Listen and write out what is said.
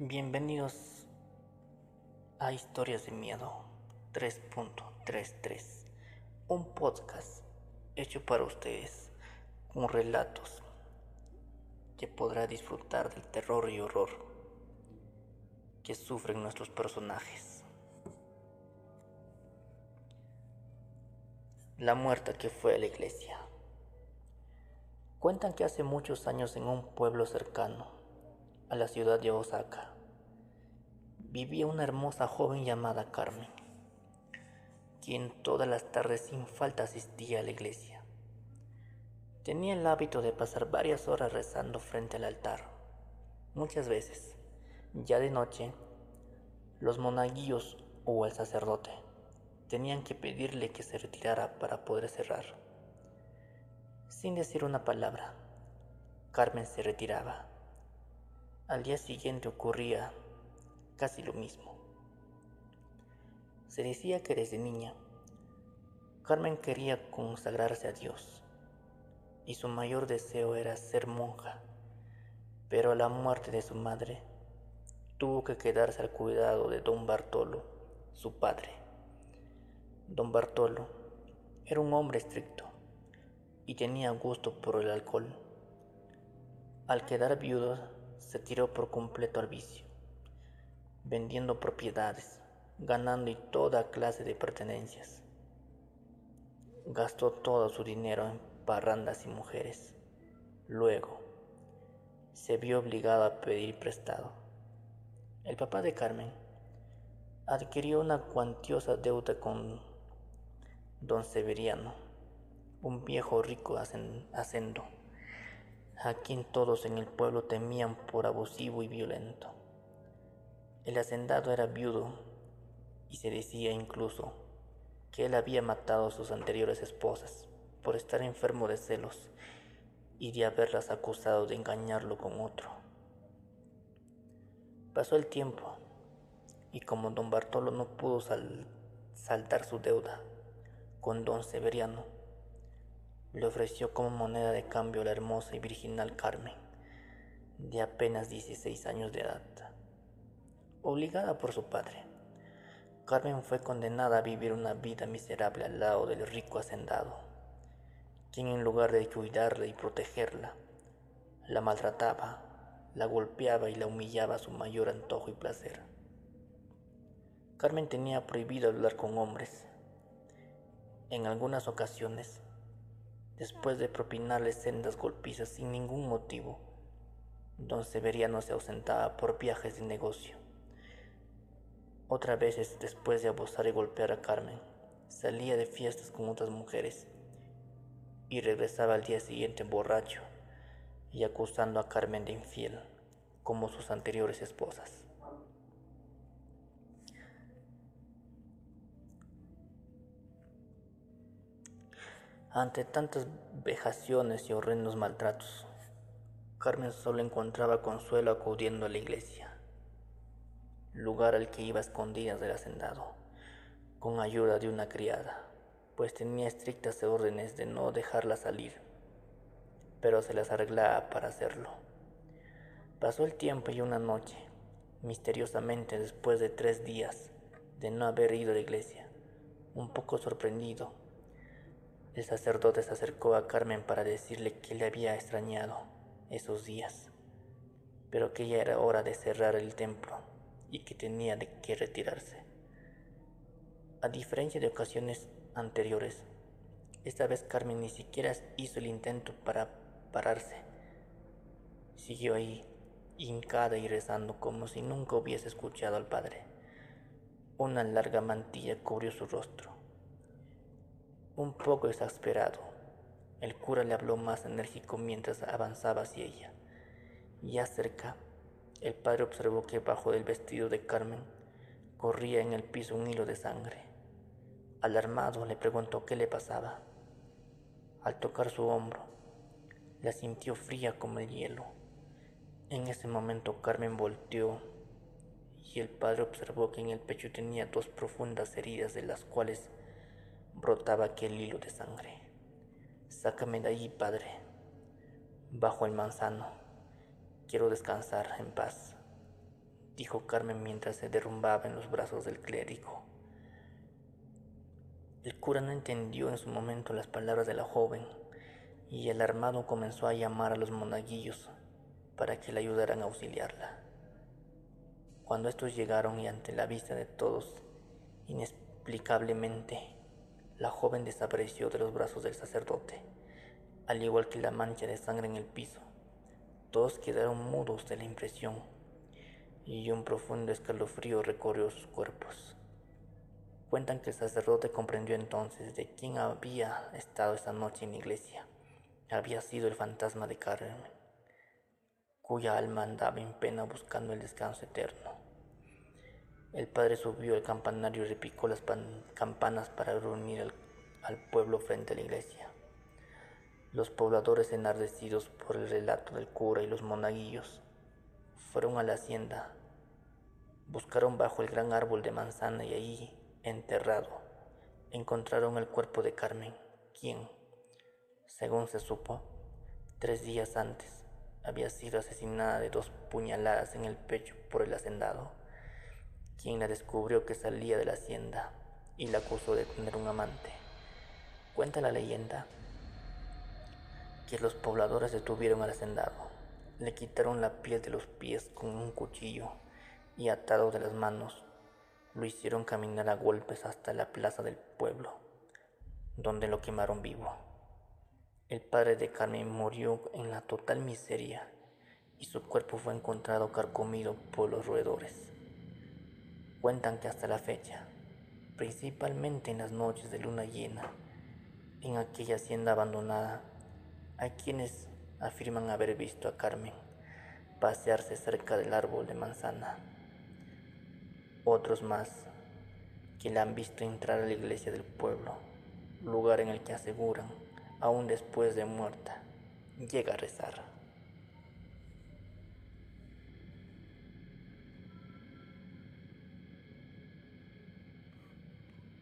Bienvenidos a Historias de Miedo 3.33, un podcast hecho para ustedes con relatos que podrá disfrutar del terror y horror que sufren nuestros personajes. La muerta que fue a la iglesia. Cuentan que hace muchos años en un pueblo cercano a la ciudad de Osaka vivía una hermosa joven llamada Carmen, quien todas las tardes sin falta asistía a la iglesia. Tenía el hábito de pasar varias horas rezando frente al altar. Muchas veces, ya de noche, los monaguillos o el sacerdote tenían que pedirle que se retirara para poder cerrar. Sin decir una palabra, Carmen se retiraba. Al día siguiente ocurría casi lo mismo. Se decía que desde niña, Carmen quería consagrarse a Dios y su mayor deseo era ser monja, pero a la muerte de su madre tuvo que quedarse al cuidado de don Bartolo, su padre. Don Bartolo era un hombre estricto y tenía gusto por el alcohol. Al quedar viudo, se tiró por completo al vicio, vendiendo propiedades, ganando y toda clase de pertenencias. Gastó todo su dinero en parrandas y mujeres. Luego, se vio obligado a pedir prestado. El papá de Carmen adquirió una cuantiosa deuda con don Severiano, un viejo rico hacendo a quien todos en el pueblo temían por abusivo y violento. El hacendado era viudo y se decía incluso que él había matado a sus anteriores esposas por estar enfermo de celos y de haberlas acusado de engañarlo con otro. Pasó el tiempo y como don Bartolo no pudo saldar su deuda con don Severiano, le ofreció como moneda de cambio la hermosa y virginal Carmen, de apenas 16 años de edad. Obligada por su padre, Carmen fue condenada a vivir una vida miserable al lado del rico hacendado, quien en lugar de cuidarla y protegerla, la maltrataba, la golpeaba y la humillaba a su mayor antojo y placer. Carmen tenía prohibido hablar con hombres. En algunas ocasiones, después de propinarle sendas golpizas sin ningún motivo. Don Severiano se ausentaba por viajes de negocio. Otras veces, después de abusar y golpear a Carmen, salía de fiestas con otras mujeres y regresaba al día siguiente borracho y acusando a Carmen de infiel, como sus anteriores esposas. Ante tantas vejaciones y horrendos maltratos, Carmen solo encontraba consuelo acudiendo a la iglesia, lugar al que iba escondidas del hacendado, con ayuda de una criada, pues tenía estrictas órdenes de no dejarla salir, pero se las arreglaba para hacerlo. Pasó el tiempo y una noche, misteriosamente después de tres días de no haber ido a la iglesia, un poco sorprendido, el sacerdote se acercó a Carmen para decirle que le había extrañado esos días, pero que ya era hora de cerrar el templo y que tenía de que retirarse. A diferencia de ocasiones anteriores, esta vez Carmen ni siquiera hizo el intento para pararse. Siguió ahí, hincada y rezando como si nunca hubiese escuchado al Padre. Una larga mantilla cubrió su rostro un poco exasperado, el cura le habló más enérgico mientras avanzaba hacia ella. Ya cerca, el padre observó que bajo el vestido de Carmen corría en el piso un hilo de sangre. Alarmado le preguntó qué le pasaba. Al tocar su hombro, la sintió fría como el hielo. En ese momento Carmen volteó y el padre observó que en el pecho tenía dos profundas heridas de las cuales brotaba aquel hilo de sangre. Sácame de allí, Padre. Bajo el manzano. Quiero descansar en paz. dijo Carmen mientras se derrumbaba en los brazos del clérigo. El cura no entendió en su momento las palabras de la joven y alarmado comenzó a llamar a los monaguillos para que le ayudaran a auxiliarla. Cuando estos llegaron y ante la vista de todos, inexplicablemente, la joven desapareció de los brazos del sacerdote, al igual que la mancha de sangre en el piso. Todos quedaron mudos de la impresión y un profundo escalofrío recorrió sus cuerpos. Cuentan que el sacerdote comprendió entonces de quién había estado esa noche en la iglesia. Había sido el fantasma de Carmen, cuya alma andaba en pena buscando el descanso eterno. El padre subió al campanario y repicó las campanas para reunir al, al pueblo frente a la iglesia. Los pobladores enardecidos por el relato del cura y los monaguillos fueron a la hacienda, buscaron bajo el gran árbol de manzana y allí enterrado, encontraron el cuerpo de Carmen, quien, según se supo, tres días antes había sido asesinada de dos puñaladas en el pecho por el hacendado, quien la descubrió que salía de la hacienda y la acusó de tener un amante. Cuenta la leyenda que los pobladores detuvieron al hacendado, le quitaron la piel de los pies con un cuchillo y atado de las manos lo hicieron caminar a golpes hasta la plaza del pueblo, donde lo quemaron vivo. El padre de Carmen murió en la total miseria y su cuerpo fue encontrado carcomido por los roedores. Cuentan que hasta la fecha, principalmente en las noches de luna llena, en aquella hacienda abandonada, hay quienes afirman haber visto a Carmen pasearse cerca del árbol de manzana otros más que la han visto entrar a la iglesia del pueblo, lugar en el que aseguran, aún después de muerta, llega a rezar.